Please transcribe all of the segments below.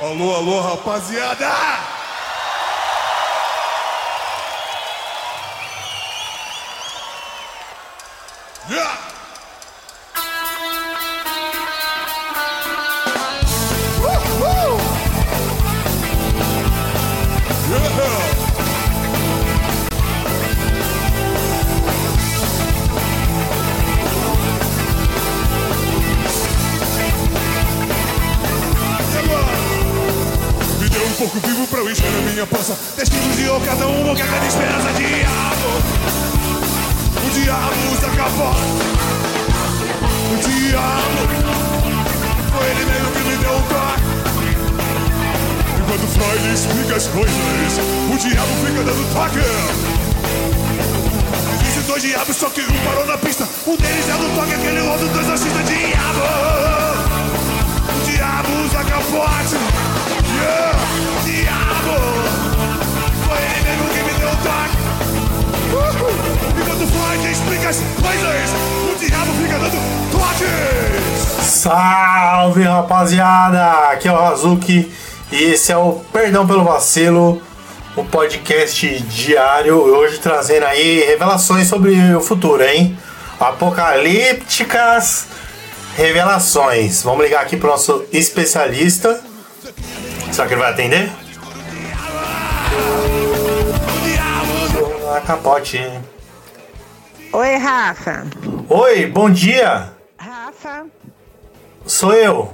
Alô, alô, rapaziada! Yeah! Pouco vivo pra eu encher a minha poça. Destinos de ocasião, uma guerra de esperança Diabo. O diabo usa capota O diabo. Foi ele mesmo que me deu um toque. Enquanto Freud explica as coisas O diabo fica dando toque. Existem dois diabos, só que um parou na pista. Um deles é do toque, aquele outro do exorcista Diabo. O diabo usa capote yeah. Diabo Foi ele mesmo que me deu o toque Uhul. Enquanto Freud explica as coisas O diabo fica dando toques Salve rapaziada! Aqui é o Razuki e esse é o Perdão pelo Vacilo, um podcast diário. Hoje trazendo aí revelações sobre o futuro, hein? Apocalípticas revelações. Vamos ligar aqui pro nosso especialista. Será que ele vai atender? Ah, capote. Oi, Rafa. Oi, bom dia. Rafa. Sou eu.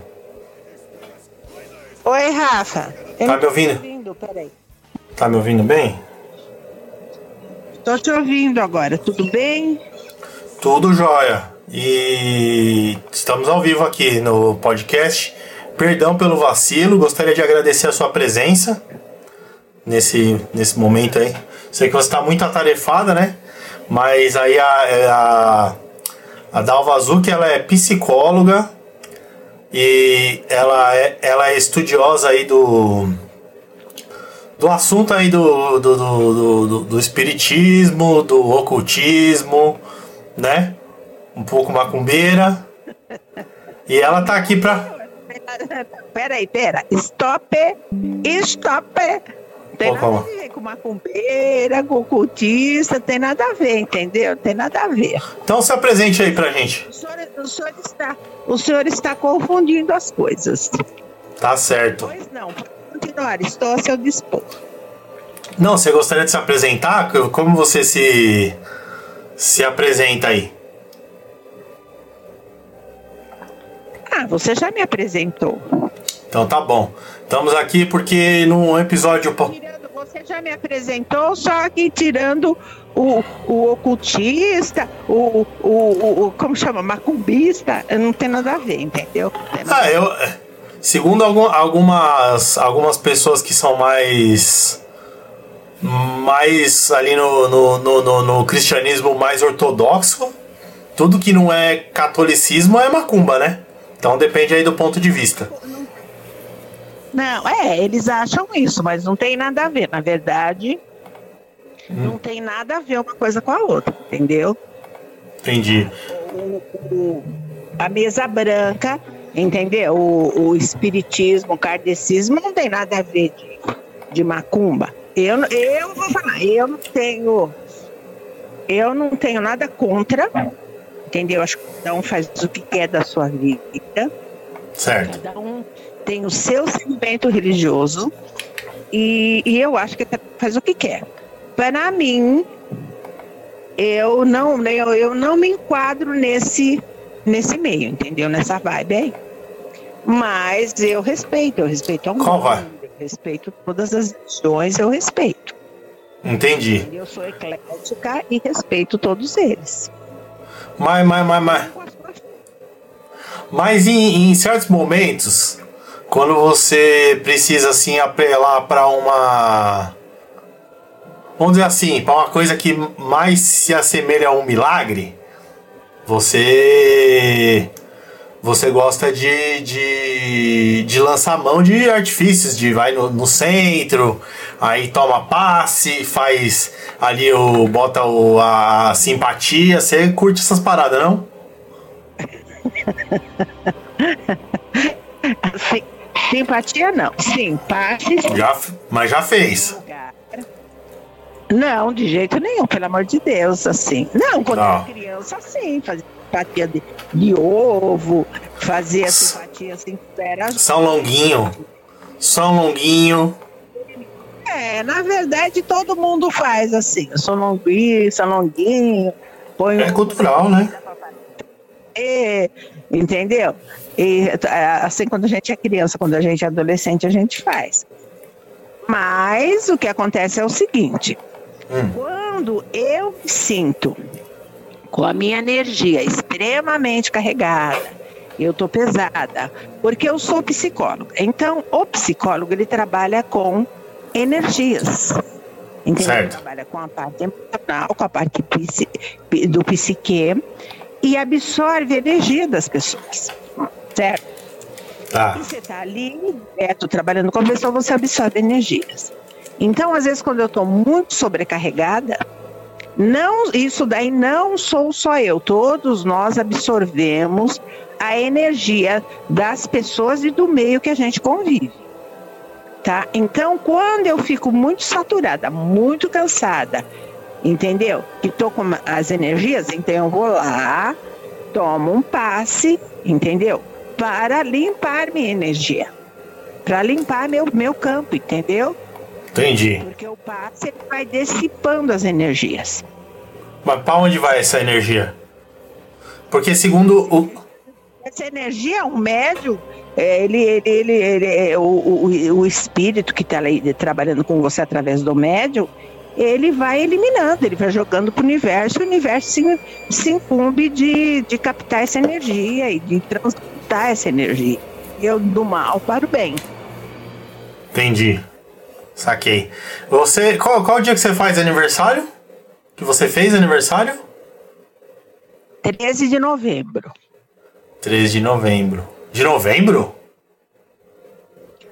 Oi, Rafa. Eu Tá me ouvindo? ouvindo. Tá me ouvindo bem? Tô te ouvindo agora, tudo bem? Tudo jóia. E estamos ao vivo aqui no podcast. Perdão pelo vacilo, gostaria de agradecer a sua presença nesse, nesse momento aí. Sei que você está muito atarefada, né? Mas aí a, a, a Dalva Azuki, ela é psicóloga e ela é, ela é estudiosa aí do do assunto aí do, do, do, do, do- do espiritismo, do ocultismo, né? Um pouco macumbeira. E ela tá aqui pra. Peraí, pera. Stop. Stop. Tem nada a ver com macumbeira, com cultista, tem nada a ver, entendeu? Tem nada a ver. Então se apresente aí pra gente. O senhor, o senhor está, o senhor está confundindo as coisas. Tá certo. Pois não, pode continuar, estou a seu dispor. Não, você gostaria de se apresentar? Como você se. se apresenta aí? Ah, você já me apresentou. Então tá bom. Estamos aqui porque num episódio. Você já me apresentou, só que tirando o, o ocultista, o, o, o, Como chama? Macumbista, não tem nada a ver, entendeu? Ah, eu. Segundo algum- algumas, algumas pessoas que são mais. mais ali no, no, no, no- no cristianismo mais ortodoxo, tudo que não é catolicismo é macumba, né? Então depende aí do ponto de vista. Não, é, eles acham isso, mas não tem nada a ver. Na verdade, Hum. não tem nada a ver uma coisa com a outra, entendeu? Entendi. o- a mesa branca, entendeu? O, o espiritismo, o kardecismo não tem nada a ver de, de macumba. Eu, não- eu vou falar, eu não tenho. Eu não tenho nada contra, entendeu? Acho que cada um faz o que quer da sua vida. Certo. Cada um tem o seu segmento religioso e, e eu acho que um faz o que quer. Para mim, eu não, eu, eu não me enquadro nesse, nesse meio, entendeu? Nessa vibe aí. Mas eu respeito, eu respeito ao Qual mundo, vai? eu respeito todas as religiões, eu respeito. Entendi. Eu sou eclética e respeito todos eles. Mas, mas, mas, mas. Mas em, em certos momentos, quando você precisa assim apelar para uma vamos dizer assim, para uma coisa que mais se assemelha a um milagre, você você gosta de, de, de lançar mão de artifícios, de vai no, no centro, aí toma passe, faz ali o. bota o, a simpatia, você curte essas paradas, não? Assim, Simpatia não. Sim. Já, mas já fez. Não, de jeito nenhum, pelo amor de Deus, assim. Não, quando Não. era criança, sim, fazia simpatia de, de ovo, fazia simpatia assim, era. São Longuinho. São Longuinho. É, na verdade, todo mundo faz assim. Sou longuinho, sou longuinho, põe É cultural, né? É, entendeu? E é, assim, quando a gente é criança, quando a gente é adolescente, a gente faz. Mas o que acontece é o seguinte: Hum. quando eu me sinto com a minha energia extremamente carregada, eu tô pesada, porque eu sou psicóloga. Então, o psicólogo ele trabalha com energias. Entendeu? Ele Certo. trabalha com a parte emocional, com a parte do psique e absorve a energia das pessoas. Certo? Tá. E você está ali, direto, trabalhando com a pessoa, você absorve energias. Então, às vezes, quando eu estou muito sobrecarregada, não, isso daí não sou só eu, todos nós absorvemos a energia das pessoas e do meio que a gente convive. Tá? Então, quando eu fico muito saturada, muito cansada, entendeu? E tô com as energias, então eu vou lá, tomo um passe, entendeu? Para limpar minha energia. Para limpar meu, meu campo, entendeu? Entendi. Porque o passe vai dissipando as energias. Mas pra onde vai essa energia? Porque segundo o. Essa energia, um médium, é, ele, ele, ele, ele- é, o, o, o espírito que está trabalhando com você através do médium, ele vai eliminando, ele vai jogando para o universo, o universo se, se incumbe de, de captar essa energia e de transportar essa energia. Eu, do mal para o bem. Entendi. Saquei. Você. Qual, qual dia que você faz aniversário? Que você fez aniversário? 13 de novembro. 13 de novembro. De novembro?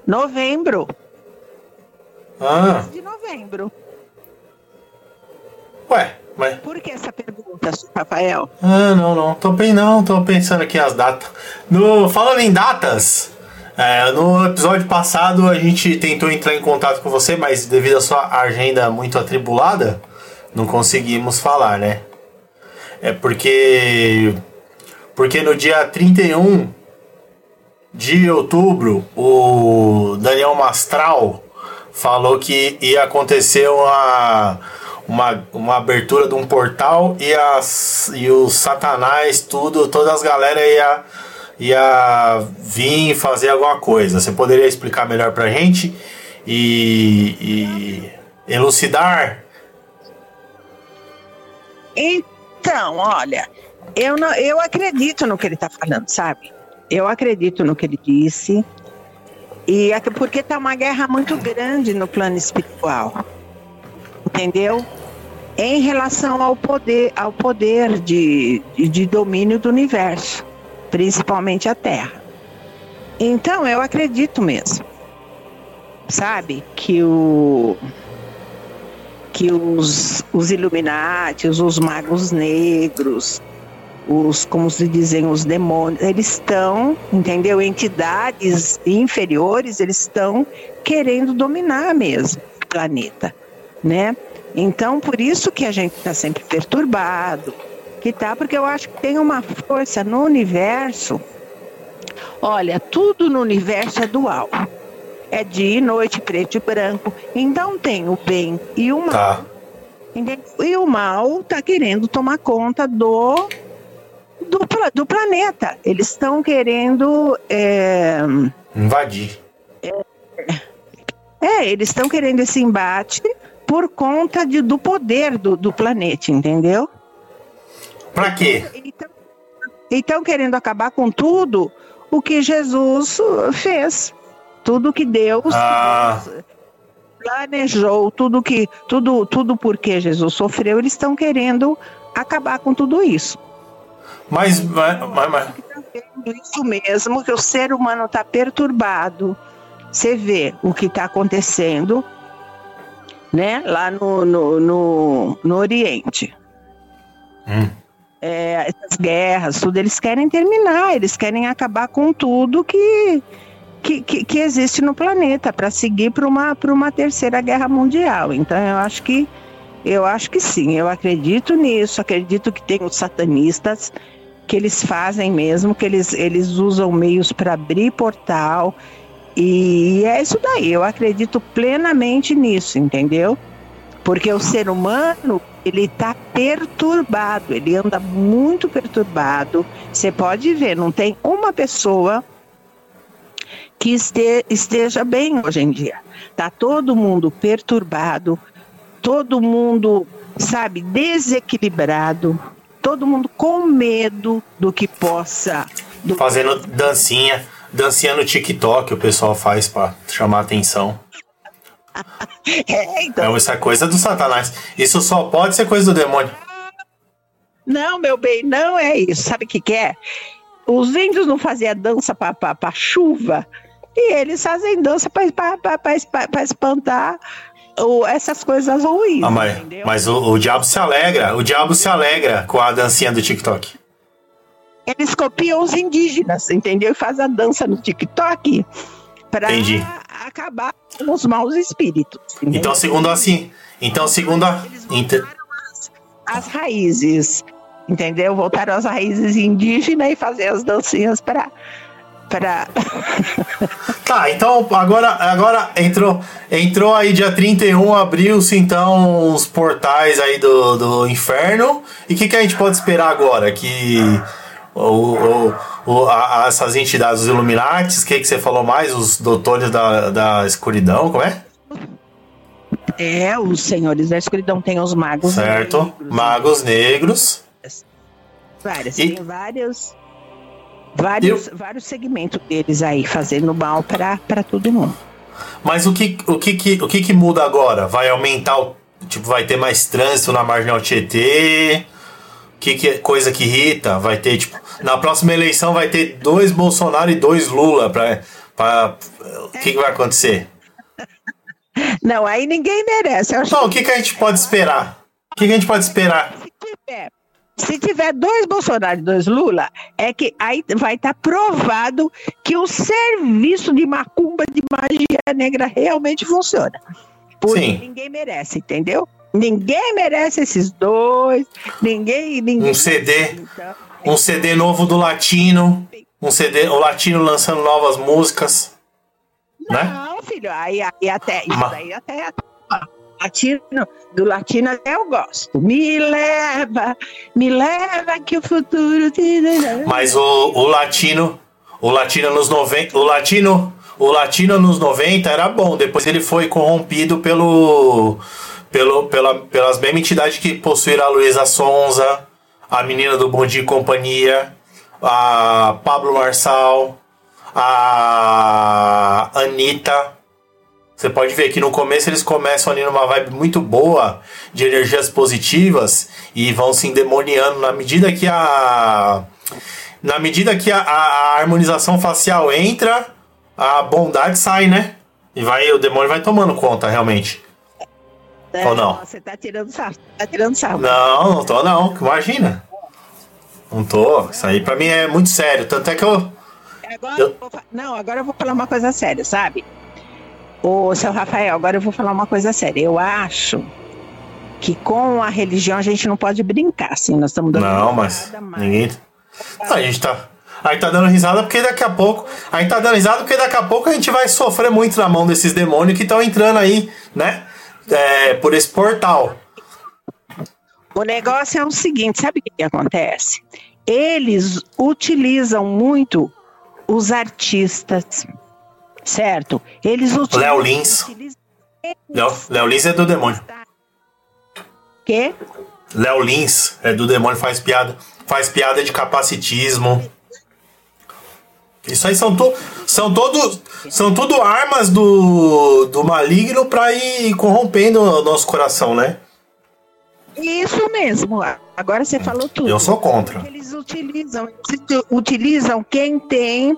Novembro. Ah, De novembro. ué, mas. Por que essa pergunta, Rafael? Ah, não, não. Tô, pen- não, tô pensando aqui as datas. No, falando em datas, é, no episódio passado a gente tentou entrar em contato com você, mas devido à sua agenda muito atribulada, não conseguimos falar, né? É porque. Porque no dia 31 de outubro, o Daniel Mastral falou que ia acontecer uma, uma, uma abertura de um portal e, as, e os satanás, tudo, todas as galera ia, ia vir fazer alguma coisa. Você poderia explicar melhor pra gente e, e elucidar? Então, olha, eu, não, eu acredito no que ele está falando, sabe? Eu acredito no que ele disse. E é que- porque está uma guerra muito grande no plano espiritual. Entendeu? Em relação ao poder, ao poder de, de, domínio do universo, principalmente a Terra. Então, eu acredito mesmo. Sabe? Que o que os, os Illuminati, os magos negros, os, como se dizem, os demônios, eles estão, entendeu? Entidades inferiores, eles estão querendo dominar mesmo o planeta, né? Então, por isso que a gente está sempre perturbado, que tá, porque eu acho que tem uma força no universo. Olha, tudo no universo é dual. É dia e noite, preto e branco. Então tem o bem e o mal. Tá. E o mal está querendo tomar conta do, do, do planeta. Eles estão querendo. É, Invadir. é, eles estão querendo esse embate por conta de, do poder do, do planeta, entendeu? Pra quê? Então, estão querendo acabar com tudo o que Jesus fez. Tudo que Deus Ah. planejou, tudo que tudo tudo porque Jesus sofreu, eles estão querendo acabar com tudo isso. Mas, mas, mas, mas- Isso mesmo, que o ser humano está perturbado. Você vê o que está acontecendo, né? Lá no, no, no, no Oriente. Hum. É, essas guerras, tudo, eles querem terminar, eles querem acabar com tudo que, que, que, que existe no planeta para seguir para uma, uma terceira guerra mundial. Então eu acho que eu acho que sim, eu acredito nisso, acredito que tem os satanistas que eles fazem mesmo, que eles, eles usam meios para abrir portal. E é isso daí, eu acredito plenamente nisso, entendeu? Porque o ser humano, ele está perturbado, ele anda muito perturbado. Você pode ver, não tem uma pessoa que este, esteja bem hoje em dia. Tá todo mundo perturbado, todo mundo, sabe, desequilibrado, todo mundo com medo do que possa. Do... Fazendo dancinha, dancinha no TikTok, o pessoal faz para chamar atenção. é, então. Isso é coisa do Satanás. Isso só pode ser coisa do demônio. Não, meu bem, não é isso. Sabe o que, que é? Os índios não faziam dança para chuva e eles fazem dança para espantar o, essas coisas ruins. Ah, mas mas o, o diabo se alegra, o diabo se alegra com a dancinha do TikTok. Eles copiam os indígenas, entendeu? E faz a dança no TikTok para acabar com os maus espíritos. Entendeu? Então, segundo assim, então segundo a inter... as, as raízes, entendeu? Voltaram às raízes indígenas e fazer as dancinhas para para. tá, então agora, agora entrou, entrou aí dia 31, abriu-se então os portais aí do, do inferno. E o que, que a gente pode esperar agora? Que o, o, o a, essas entidades, os Illuminati, o que, que você falou mais? Os doutores da, da escuridão, como é? É, os senhores da escuridão tem os magos certo. negros. Certo, magos negros. Várias, e... tem vários vários, Eu... vários segmentos deles aí, fazendo mal para todo mundo. Mas o que, o, que, que, o que, que muda agora? Vai aumentar o. Tipo, vai ter mais trânsito na marginal Tietê? Que, que coisa que irrita? Vai ter, tipo. Na próxima eleição vai ter dois Bolsonaro e dois Lula. Pra, pra, o que, que vai acontecer? Não, aí ninguém merece. Então, o que, que a gente pode esperar? O que, que a gente pode esperar? Se tiver se tiver dois Bolsonaro e dois Lula, é que aí vai estar tá provado que o serviço de macumba de magia negra realmente funciona. Porque Sim. ninguém merece, entendeu? Ninguém merece esses dois. Ninguém. ninguém um CD. Então, um CD novo do Latino. Um CD, o Latino lançando novas músicas. Né? Não, né? filho, aí, aí até. Isso aí até, até latino, do latino até eu gosto. Me leva, me leva que o futuro te Mas o, o latino, o latino nos 90, o latino, o latino nos 90 era bom, depois ele foi corrompido pelo pelo pela, pelas mesmas entidades que possuíram a Luísa Sonza, a menina do Bom Dia e Companhia, a Pablo Marçal, a Anitta, você pode ver que no começo eles começam ali numa vibe muito boa, de energias positivas, e vão se endemoniando na medida que a. Na medida que a, a, harmonização facial entra, a bondade sai, né? E vai, o demônio vai tomando conta, realmente. É, Ou não? Você tá tirando sarro. Tá tirando sarro. Não, não tô não. Imagina. Não tô. Isso aí pra mim é muito sério. Tanto é que eu. Agora eu... eu vou, não, agora eu vou falar uma coisa séria, sabe? Ô, seu Rafael, agora eu vou falar uma coisa séria. Eu acho que com a religião a gente não pode brincar, assim. Nós estamos dando Não, mas ninguém. a gente tá. Aí tá dando risada porque daqui a pouco. Aí tá dando risada porque daqui a pouco a gente vai sofrer muito na mão desses demônios que estão entrando aí, né? É, por esse portal. O negócio é o seguinte: sabe o que, acontece? Eles utilizam muito os artistas, certo? Eles utilizam. Léo Lins. Léo, Léo Lins é do demônio. Quê? Léo Lins é do demônio, faz piada. Faz piada de capacitismo. Isso aí são, to, são todos são tudo armas do, do maligno para ir corrompendo o nosso coração, né? Isso mesmo. Agora você falou tudo. Eu sou contra. Eles utilizam, eles utilizam quem tem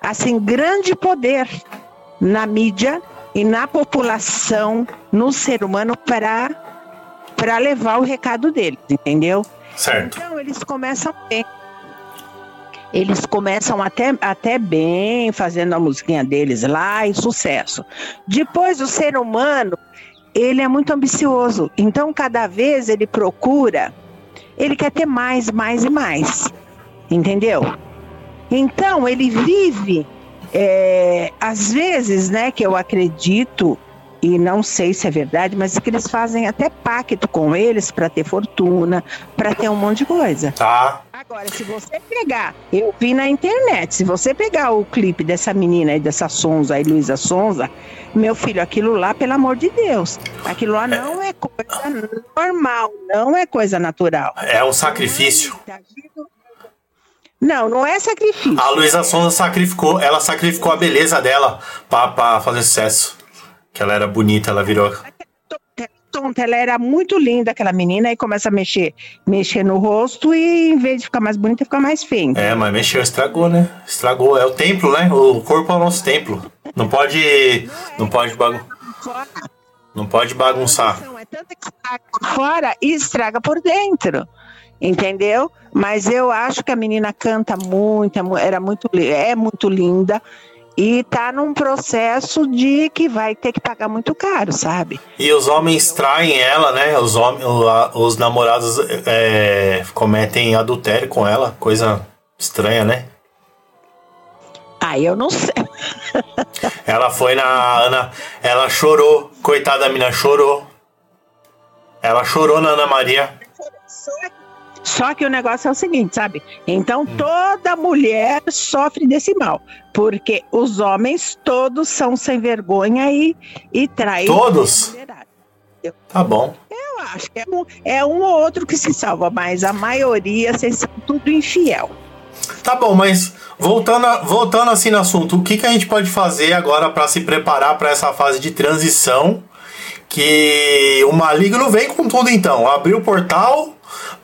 assim grande poder na mídia e na população, no ser humano para para levar o recado deles, entendeu? Certo. Então eles começam bem. Eles começam até, até bem, fazendo a musiquinha deles lá e sucesso. Depois, o ser humano, ele é muito ambicioso. Então, cada vez ele procura, ele quer ter mais, mais e mais. Entendeu? Então, ele vive, é, às vezes, né, que eu acredito e não sei se é verdade, mas que eles fazem até pacto com eles para ter fortuna, para ter um monte de coisa. Tá. Agora, se você pegar, eu vi na internet, se você pegar o clipe dessa menina aí, dessa Sonza aí, Luísa Sonza, meu filho, aquilo lá, pelo amor de Deus, aquilo lá não é coisa normal, não é coisa natural. É um sacrifício. Não, não é sacrifício. A Luísa Sonza sacrificou, ela sacrificou a beleza dela para fazer sucesso. Que ela era bonita, ela virou. Tonta, ela era muito linda, aquela menina, e começa a mexer, mexer no rosto e em vez de ficar mais bonita, fica mais feia. É, mas mexeu, estragou, né? Estragou. É o templo, né? O corpo é o nosso templo. Não pode. Não pode bagunçar. Não pode bagunçar. É tanta que estraga por fora e estraga por dentro. Entendeu? Mas eu acho que a menina canta muito, é era muito, é muito linda e tá num processo de que vai ter que pagar muito caro, sabe? E os homens traem ela, né? Os, homens, os namorados é, cometem adultério com ela, coisa estranha, né? Ah, eu não sei. ela foi na Ana, ela chorou, coitada da menina, chorou. Ela chorou na Ana Maria. Só que o negócio é o seguinte, sabe? Então hum. toda mulher sofre desse mal, porque os homens todos são sem vergonha e, e traem. Todos? Tá bom. Eu acho que é um, é um ou outro que se salva, mas a maioria vocês são tudo infiel. Tá bom, mas voltando, voltando assim no assunto, o que, que a gente pode fazer agora para se preparar para essa fase de transição? Que o maligno vem com tudo então. Abriu o portal,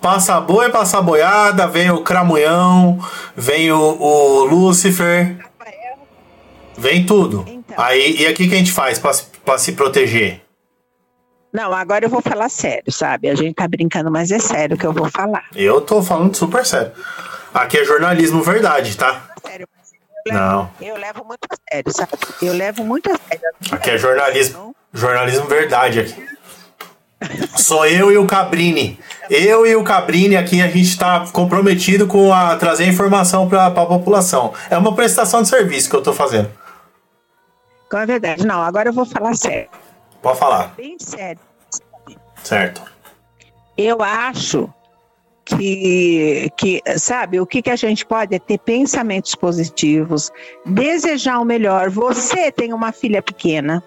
Passa boi, passa boiada, vem o Cramunhão, vem o, o Lúcifer. Vem tudo. Então. Aí, e aqui que a gente faz para se proteger? Não, agora eu vou falar sério, sabe? A gente tá brincando, mas é sério que eu vou falar. Eu tô falando super sério. Aqui é jornalismo verdade, tá? Sério. Eu levo, Não. Eu levo muito a sério, sabe? Eu levo muito a sério. Aqui é jornalismo. Jornalismo verdade aqui. Sou eu e o Cabrini. Eu e o Cabrini aqui, a gente está comprometido com a trazer informação para a população. É uma prestação de serviço que eu estou fazendo. A verdade. Não, agora eu vou falar sério. Pode falar. Bem sério. Certo. Eu acho que, que sabe, o que, que a gente pode é ter pensamentos positivos, desejar o melhor. Você tem uma filha pequena.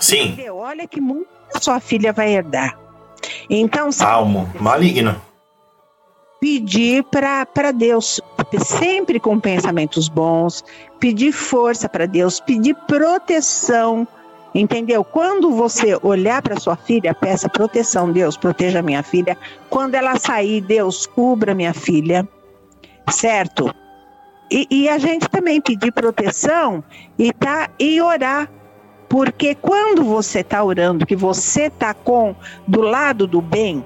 Sim. Entendeu? Olha que muito sua filha vai herdar. Então, Almo, maligno. Pedir para Deus, sempre com pensamentos bons, pedir força para Deus, pedir proteção. Entendeu? Quando você olhar para sua filha, peça proteção, Deus, proteja minha filha. Quando ela sair, Deus, cubra minha filha. Certo? E, e a gente também pedir proteção e, tá, e orar porque quando você está orando, que você está com do lado do bem,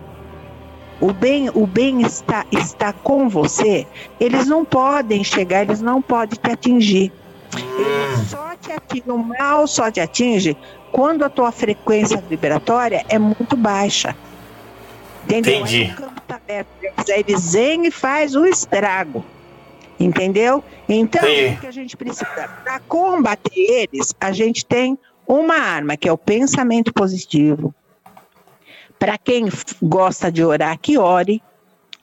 o bem, o bem está, está com você, eles não podem chegar, eles não podem te atingir. Eles só te atingem, o mal só te atinge quando a tua frequência vibratória é muito baixa. Entendeu? Entendi. Aí o campo tá aberto, eles vêm e faz o estrago. Entendeu? Então, o que a gente precisa? Para combater eles, a gente tem uma arma, que é o pensamento positivo. Para quem gosta de orar, que ore.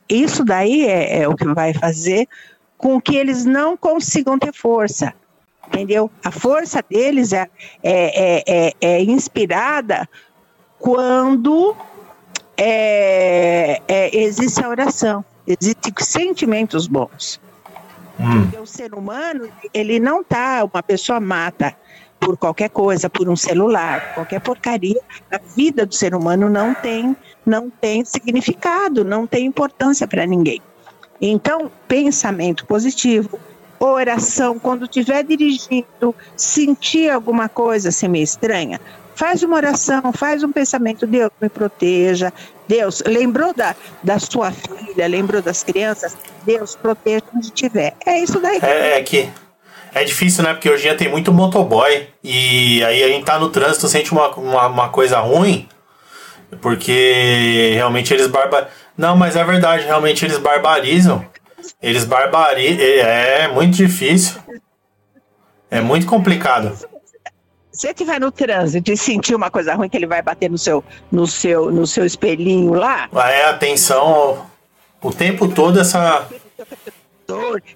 Isso daí é, é o que vai fazer com que eles não consigam ter força. Entendeu? A força deles é, é, é, é inspirada quando é, é, existe a oração, existem sentimentos bons. Hum. O ser humano, ele não tá, uma pessoa mata, por qualquer coisa, por um celular, qualquer porcaria, a vida do ser humano não tem, não tem significado, não tem importância para ninguém. Então, pensamento positivo, oração, quando estiver dirigindo, sentir alguma coisa assim meio estranha, faz uma oração, faz um pensamento, Deus me proteja, Deus, lembrou da, da sua filha, lembrou das crianças, Deus proteja onde estiver. É isso daí. É, é que é difícil, né? Porque hoje em dia tem muito motoboy e aí a gente tá no trânsito, sente uma, uma, uma coisa ruim, porque realmente eles barbarizam. Não, mas é verdade, realmente eles barbarizam. Eles barbarizam. É muito difícil. É muito complicado. Se você estiver no trânsito e sentir uma coisa ruim que ele vai bater no seu, no seu, no seu espelhinho lá. É, atenção o tempo todo essa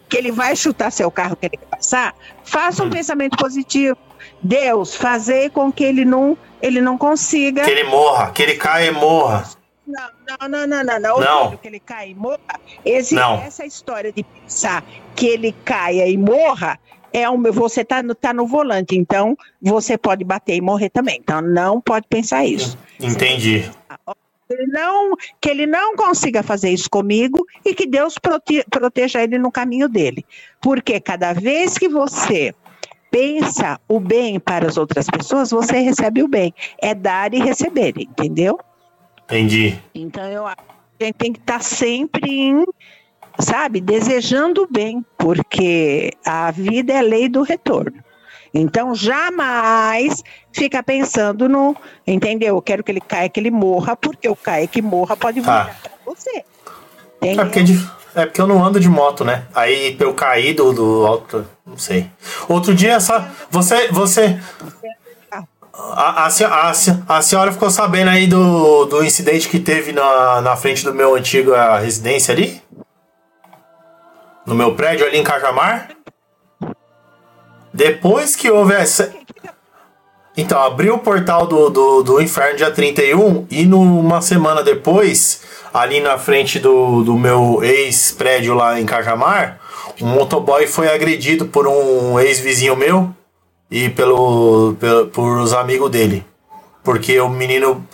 que ele vai chutar seu carro que ele quer passar, faça um hum. pensamento positivo. Deus, fazer com que ele não, ele não consiga. Que ele morra, que ele caia e morra. Não, não, não, não, não. não. não. Que ele caia e morra. Esse, não. Essa história de pensar que ele caia e morra é um, você tá no, tá no volante, então você pode bater e morrer também. Então não pode pensar isso. Entendi ele não, que ele não consiga fazer isso comigo e que Deus prote, proteja ele no caminho dele. Porque cada vez que você pensa o bem para as outras pessoas, você recebe o bem. É dar e receber, entendeu? Entendi. Então eu acho que a gente tem que estar sempre em, sabe, desejando o bem, porque a vida é lei do retorno. Então, jamais fica pensando no, entendeu? Eu quero que ele caia, que ele morra, porque o caia que morra pode tá. virar pra você. É porque, é porque eu não ando de moto, né? Aí eu caí do, do alto, não sei. Outro dia, essa, você, você, a, a, a, a, senhora ficou sabendo aí do, do incidente que teve na, na frente do meu antigo residência ali? No meu prédio ali em Cajamar? Depois que houve essa. Então, abriu o portal do, do, do inferno dia 31 e numa semana depois, ali na frente do, do meu ex-prédio lá em Cajamar, um motoboy foi agredido por um ex-vizinho meu e pelo, pelo, por os amigos dele. Porque o menino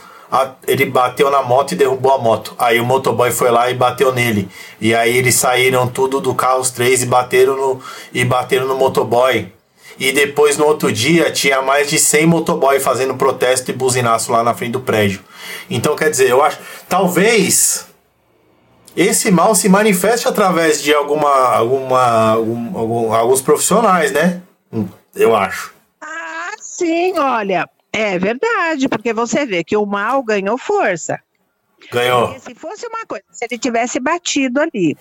ele bateu na moto e derrubou a moto. Aí o motoboy foi lá e bateu nele. E aí eles saíram tudo do carro os três e bateram no e bateram no motoboy. E depois no outro dia tinha mais de 100 motoboy fazendo protesto e buzinaço lá na frente do prédio. Então quer dizer, eu acho. Talvez esse mal se manifeste através de alguma. alguma algum, algum, alguns profissionais, né? Eu acho. Ah, sim, olha. É verdade, porque você vê que o mal ganhou força. Ganhou. Porque se fosse uma coisa, se ele tivesse batido ali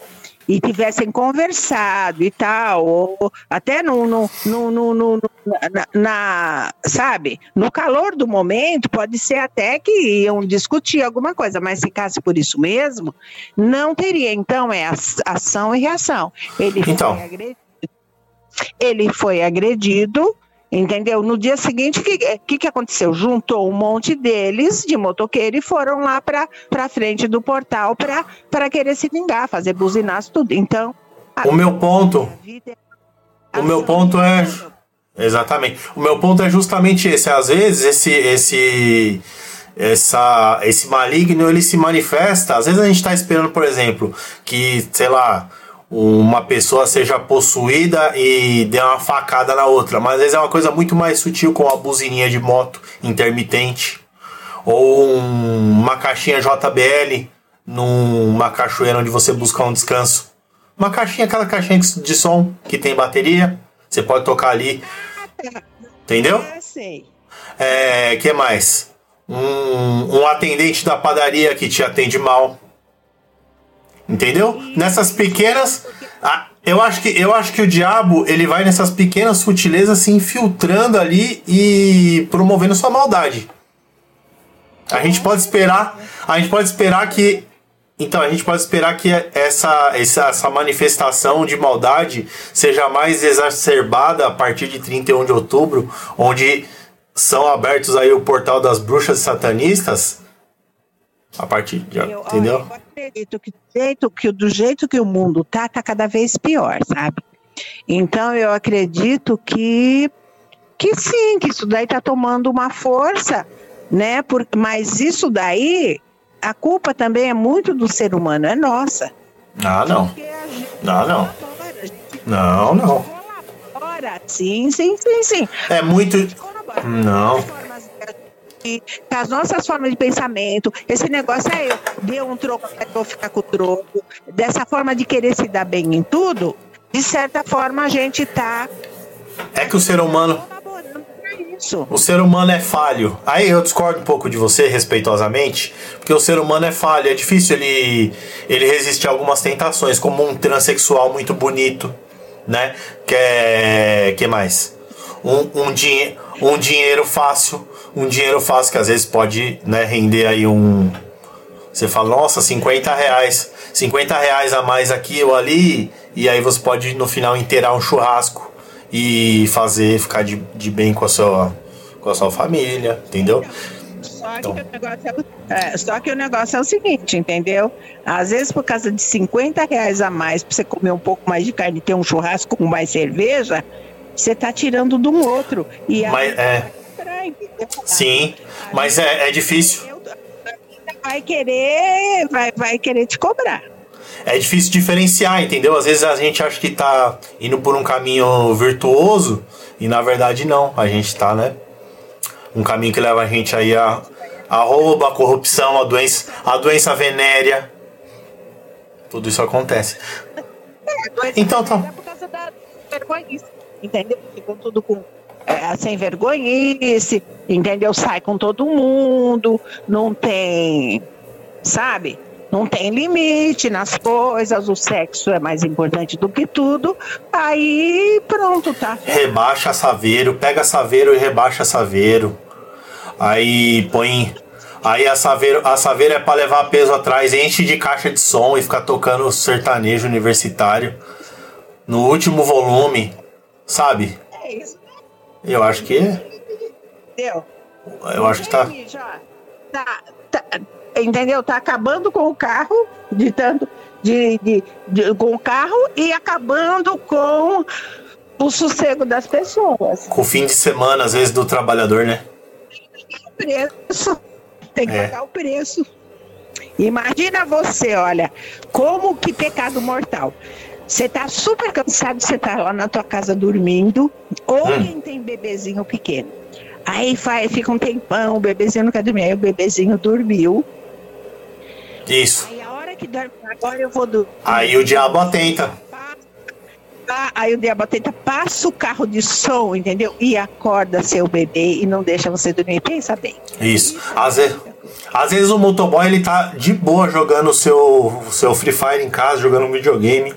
e tivessem conversado e tal, ou até no, no, no, no, no na, na, sabe, no calor do momento, pode ser até que iam discutir alguma coisa, mas se ficasse por isso mesmo, não teria. Então é ação e reação. Ele então. foi agredido. Ele foi agredido Entendeu? No dia seguinte, o que, que, que, aconteceu? Juntou um monte deles de motoqueiro e foram lá para frente do portal para querer se vingar, fazer buzinaço, tudo. Então. O meu ponto. É o meu ponto é. Exatamente. O meu ponto é justamente esse. Às vezes, esse. esse essa, esse maligno ele se manifesta. Às vezes a gente está esperando, por exemplo, que, sei lá, uma pessoa seja possuída e dê uma facada na outra, mas às vezes é uma coisa muito mais sutil, como uma buzininha de moto intermitente, ou um, uma caixinha JBL numa cachoeira onde você busca um descanso. Uma caixinha, aquela caixinha de som que tem bateria, você pode tocar ali. Entendeu? É, que mais? Um, um atendente da padaria que te atende mal. Entendeu? Nessas pequenas. eu acho que eu acho que o diabo ele vai nessas pequenas sutilezas se infiltrando ali e promovendo sua maldade. A gente pode esperar, a gente pode esperar que então a gente pode esperar que essa, essa, essa manifestação de maldade seja mais exacerbada a partir de 31 de outubro, onde são abertos aí o portal das bruxas satanistas a partir de, eu, entendeu? Eu acredito que do jeito que, do jeito que o mundo tá, tá cada vez pior, sabe? Então eu acredito que que sim, que isso daí tá tomando uma força, né? Por, mas isso daí, a culpa também é muito do ser humano, é nossa. Ah, não. Ah, não. Não, não. Sim, sim, sim, sim. É muito. Não. Com as nossas formas de pensamento, esse negócio é eu deu um troco, eu vou ficar com o troco. Dessa forma de querer se dar bem em tudo, de certa forma a gente tá É que o ser humano. isso. O ser humano é falho. Aí eu discordo um pouco de você, respeitosamente, porque o ser humano é falho. É difícil ele, ele resistir a algumas tentações, como um transexual muito bonito, né? Que é. que mais? Um, um, dinhe, um dinheiro fácil. Um dinheiro fácil que às vezes pode né, render aí um. Você fala, nossa, 50 reais. 50 reais a mais aqui ou ali. E aí você pode no final inteirar um churrasco e fazer ficar de, de bem com a sua com a sua família, entendeu? Só que, Então. o negócio é, o- é, só que o negócio é o seguinte, entendeu? Às vezes, por causa de 50 reais a mais pra você comer um pouco mais de carne e ter um churrasco com mais cerveja, você tá tirando de um outro. E aí Mas, é. Sim, mas é, é difícil. Vai querer, vai, vai querer te cobrar. É difícil diferenciar, entendeu? Às vezes a gente acha que tá indo por um caminho virtuoso e na verdade não. A gente tá, né? Um caminho que leva a gente aí a, a roubo, a corrupção, a doença, a doença venérea. Tudo isso acontece. Então tá. É por causa da vergonhice, entendeu? Ficam tudo com é, sem vergonhice, entendeu? Sai com todo mundo, não tem, sabe? Não tem limite nas coisas, o sexo é mais importante do que tudo. Aí pronto, tá. Rebaixa saveiro, pega saveiro e rebaixa saveiro. Aí põe. Aí a saveiro, a saveiro é pra levar peso atrás, enche de caixa de som e ficar tocando sertanejo universitário no último volume, sabe? É isso, Eu acho que. entendeu? Eu acho que tá. Tá- tá- entendeu? Tá acabando com o carro, de tanto. De, de- de- com o carro e acabando com o sossego das pessoas. Com o fim de semana, às vezes, do trabalhador, né? O preço. Tem que É. pagar o preço. Imagina você, olha, como que pecado mortal. Você tá super cansado, você tá lá na tua casa dormindo, ou Hum. quem tem bebezinho pequeno. Aí faz, fica um tempão, o bebezinho não quer dormir. Aí o bebezinho dormiu. Isso. Aí a hora que dorme, agora eu vou dormir. Aí o diabo atenta. Ah, Aí o diabo tenta, passa o carro de som, entendeu? E acorda seu bebê e não deixa você dormir. Pensa bem. Isso. Às vezes, às vezes o motoboy ele tá de boa jogando o seu, seu Free Fire em casa, jogando um videogame,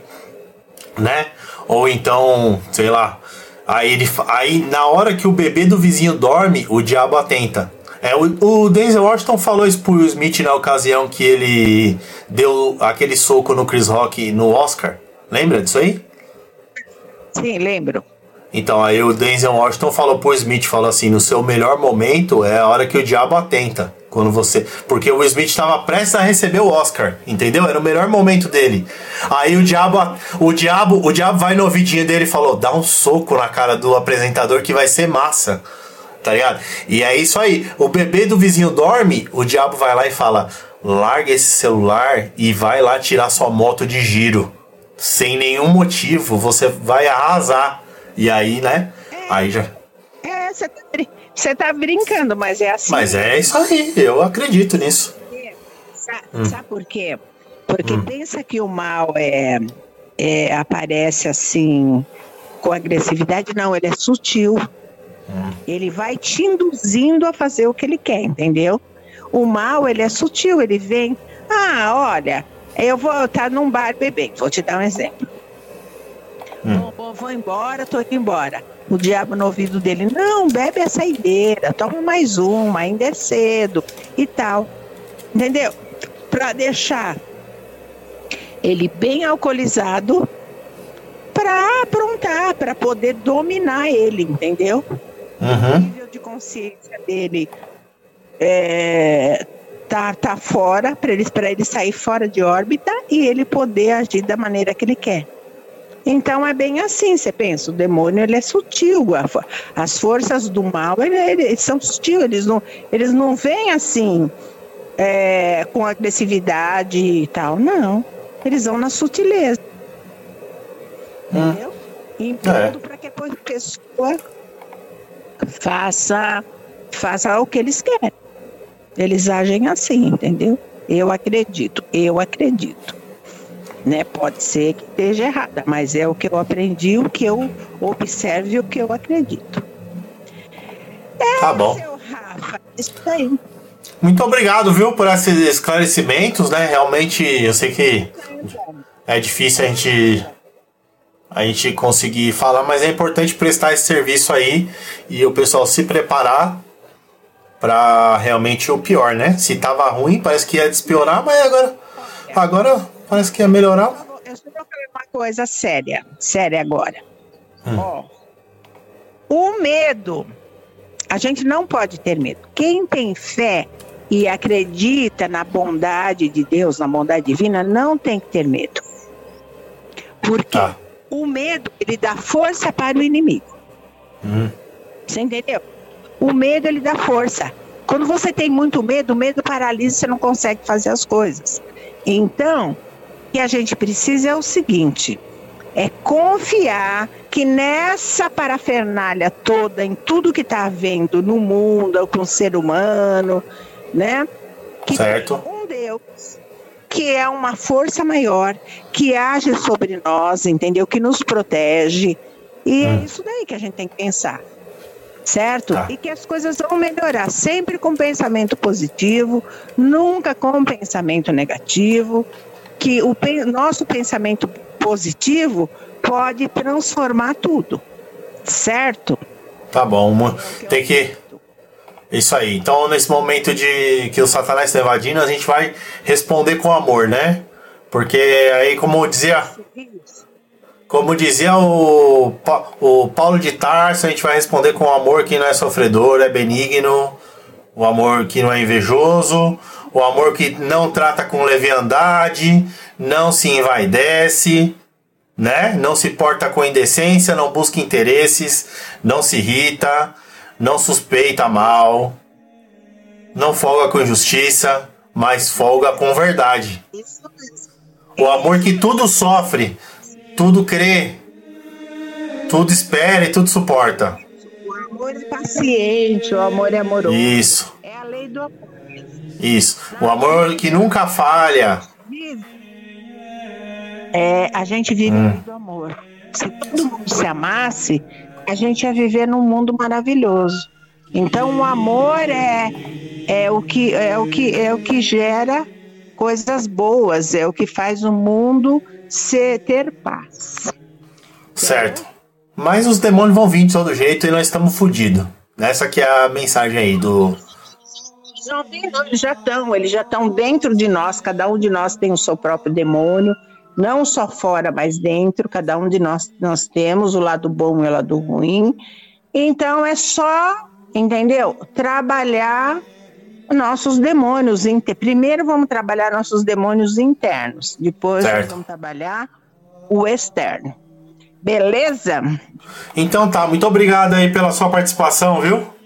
né? Ou então, sei lá. Aí, ele, aí na hora que o bebê do vizinho dorme, o diabo atenta. É, o, o Denzel Washington falou isso pro Will Smith na ocasião que ele deu aquele soco no Chris Rock no Oscar. Lembra disso aí? Sim, lembro. Então, aí o Denzel Washington falou pro Smith, falou assim, no seu melhor momento é a hora que o diabo atenta. Quando você. Porque o Smith estava prestes a receber o Oscar, entendeu? Era o melhor momento dele. Aí o diabo. O diabo, o diabo vai no ouvidinho dele e falou: dá um soco na cara do apresentador que vai ser massa. Tá ligado? E é isso aí. O bebê do vizinho dorme, o diabo vai lá e fala: larga esse celular e vai lá tirar sua moto de giro. Sem nenhum motivo, você vai arrasar. E aí, né? Aí já. É, você tá, você tá brincando, mas é assim. Mas é isso aí, eu acredito nisso. Sa- Hum. Sabe por quê? Porque pensa que o mal é, é- aparece assim com agressividade, não, ele é sutil. Hum. Ele vai te induzindo a fazer o que ele quer, entendeu? O mal, ele é sutil, ele vem. Ah, olha, eu vou estar num bar beber, vou te dar um exemplo. Hum. Vou, vou- vou embora, tô indo embora. O diabo no ouvido dele, não, bebe a saideira, toma mais uma, ainda é cedo e tal. Entendeu? Para deixar ele bem alcoolizado para aprontar, para poder dominar ele, entendeu? O Uhum. nível de consciência dele é, tá, tá fora, para ele, pra ele sair fora de órbita e ele poder agir da maneira que ele quer. Então é bem assim, você pensa, o demônio ele é sutil, as forças do mal ele- ele- eles são sutil, eles não, eles não vêm assim é, com agressividade e tal, não. Eles vão na sutileza. Entendeu? Impondo para que a pessoa faça, faça o que eles querem. Eles agem assim, entendeu? Eu acredito, eu acredito. Né? Pode ser que esteja errada, mas é o que eu aprendi, o que eu observo e o que eu acredito. É, tá bom. Seu Rafa, isso aí. Muito obrigado, viu, por esses esclarecimentos, né? Realmente, eu sei que é difícil a gente a gente conseguir falar, mas é importante prestar esse serviço aí e o pessoal se preparar para realmente o pior, né? Se tava ruim, parece que ia despiorar, mas agora agora parece que ia melhorar. Eu só vou falar uma coisa séria, séria agora. Hum. Ó, o medo, a gente não pode ter medo. Quem tem fé e acredita na bondade de Deus, na bondade divina, não tem que ter medo. Porque ah. o medo, ele dá força para o inimigo. Hum. Você entendeu? O medo, ele dá força. Quando você tem muito medo, o medo paralisa, você não consegue fazer as coisas. Então, que a gente precisa é o seguinte: é confiar que nessa parafernália toda, em tudo que está havendo no mundo, com o ser humano, né? Que certo. tem um Deus que é uma força maior, que age sobre nós, entendeu? Que nos protege. E é hum. é isso daí que a gente tem que pensar. Certo? Tá. E que as coisas vão melhorar sempre com pensamento positivo, nunca com pensamento negativo. Que o nosso pensamento positivo pode transformar tudo. Certo? Tá bom. Tem que isso aí. Então, nesse momento de que o Satanás está invadindo, a gente vai responder com amor, né? Porque aí, como dizia. Como dizia o, o Paulo de Tarso, a gente vai responder com amor que não é sofredor, é benigno, o amor que não é invejoso, o amor que não trata com leviandade, não se envaidece, né? Não se porta com indecência, não busca interesses, não se irrita, não suspeita mal, não folga com injustiça, mas folga com verdade. O amor que tudo sofre, tudo crê, tudo espera e tudo suporta. O amor é paciente, o amor é amoroso. Isso. É a lei do amor. Isso. O amor que nunca falha. É, a gente vive hum. do amor. Se todo mundo se amasse, a gente ia viver num mundo maravilhoso. Então o amor é, é, o, que, é, o, que, é o que gera coisas boas, é o que faz o mundo ser, ter paz. Certo. Mas os demônios vão vir de todo jeito e nós estamos fodidos. Essa que é a mensagem aí do. Eles já estão, eles já estão dentro de nós, cada um de nós tem o seu próprio demônio não só fora, mas dentro, cada um de nós nós temos o lado bom e o lado ruim. Então é só, entendeu? Trabalhar nossos demônios. Primeiro vamos trabalhar nossos demônios internos, depois vamos trabalhar o externo. Beleza? Então tá, muito obrigado aí pela sua participação, viu?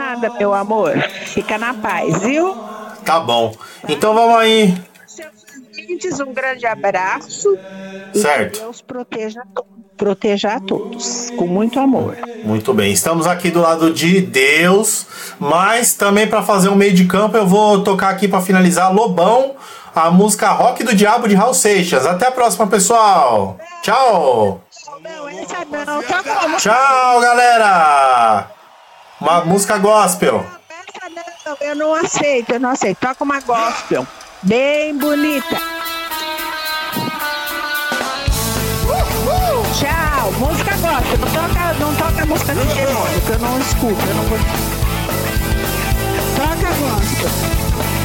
Nada, meu amor. Fica na paz, viu? Tá bom. Então vamos aí ouvintes, um grande abraço. Certo. E Deus proteja, proteja a todos, com muito amor. Muito bem, estamos aqui do lado de Deus, mas também para fazer um meio de campo eu vou tocar aqui para finalizar Lobão, a música Rock do Diabo de Raul Seixas. Até a próxima, pessoal. Tchau. Tchau, galera. Uma música gospel. Eu não aceito, eu não aceito. Toca uma gospel. Bem bonita. Tchau. Música gosta. Não toca, não toca música de demônio, que eu não escuto. Eu não vou... Toca gosta.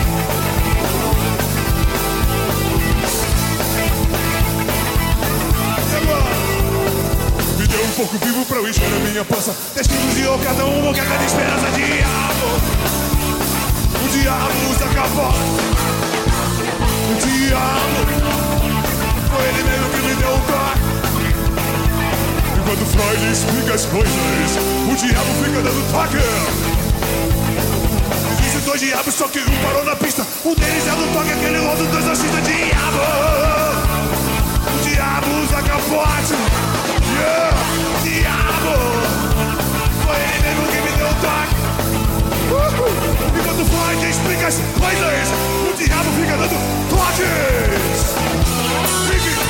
Vivo pra eu encher a minha pança Destinos de cada um, boqueca de esperança Diabo O diabo usa capota o diabo foi ele mesmo que me deu o toque. Enquanto Freud explica as coisas, o diabo fica dando toque. Existem dois diabos, só que um parou na pista. Um deles é do toque, aquele outro do exorcista. Diabo! O diabo usa capote. O diabo! Foi ele mesmo que me deu o toque. Uh, enquanto Freud explica as coisas, o diabo fica dando toques. Fique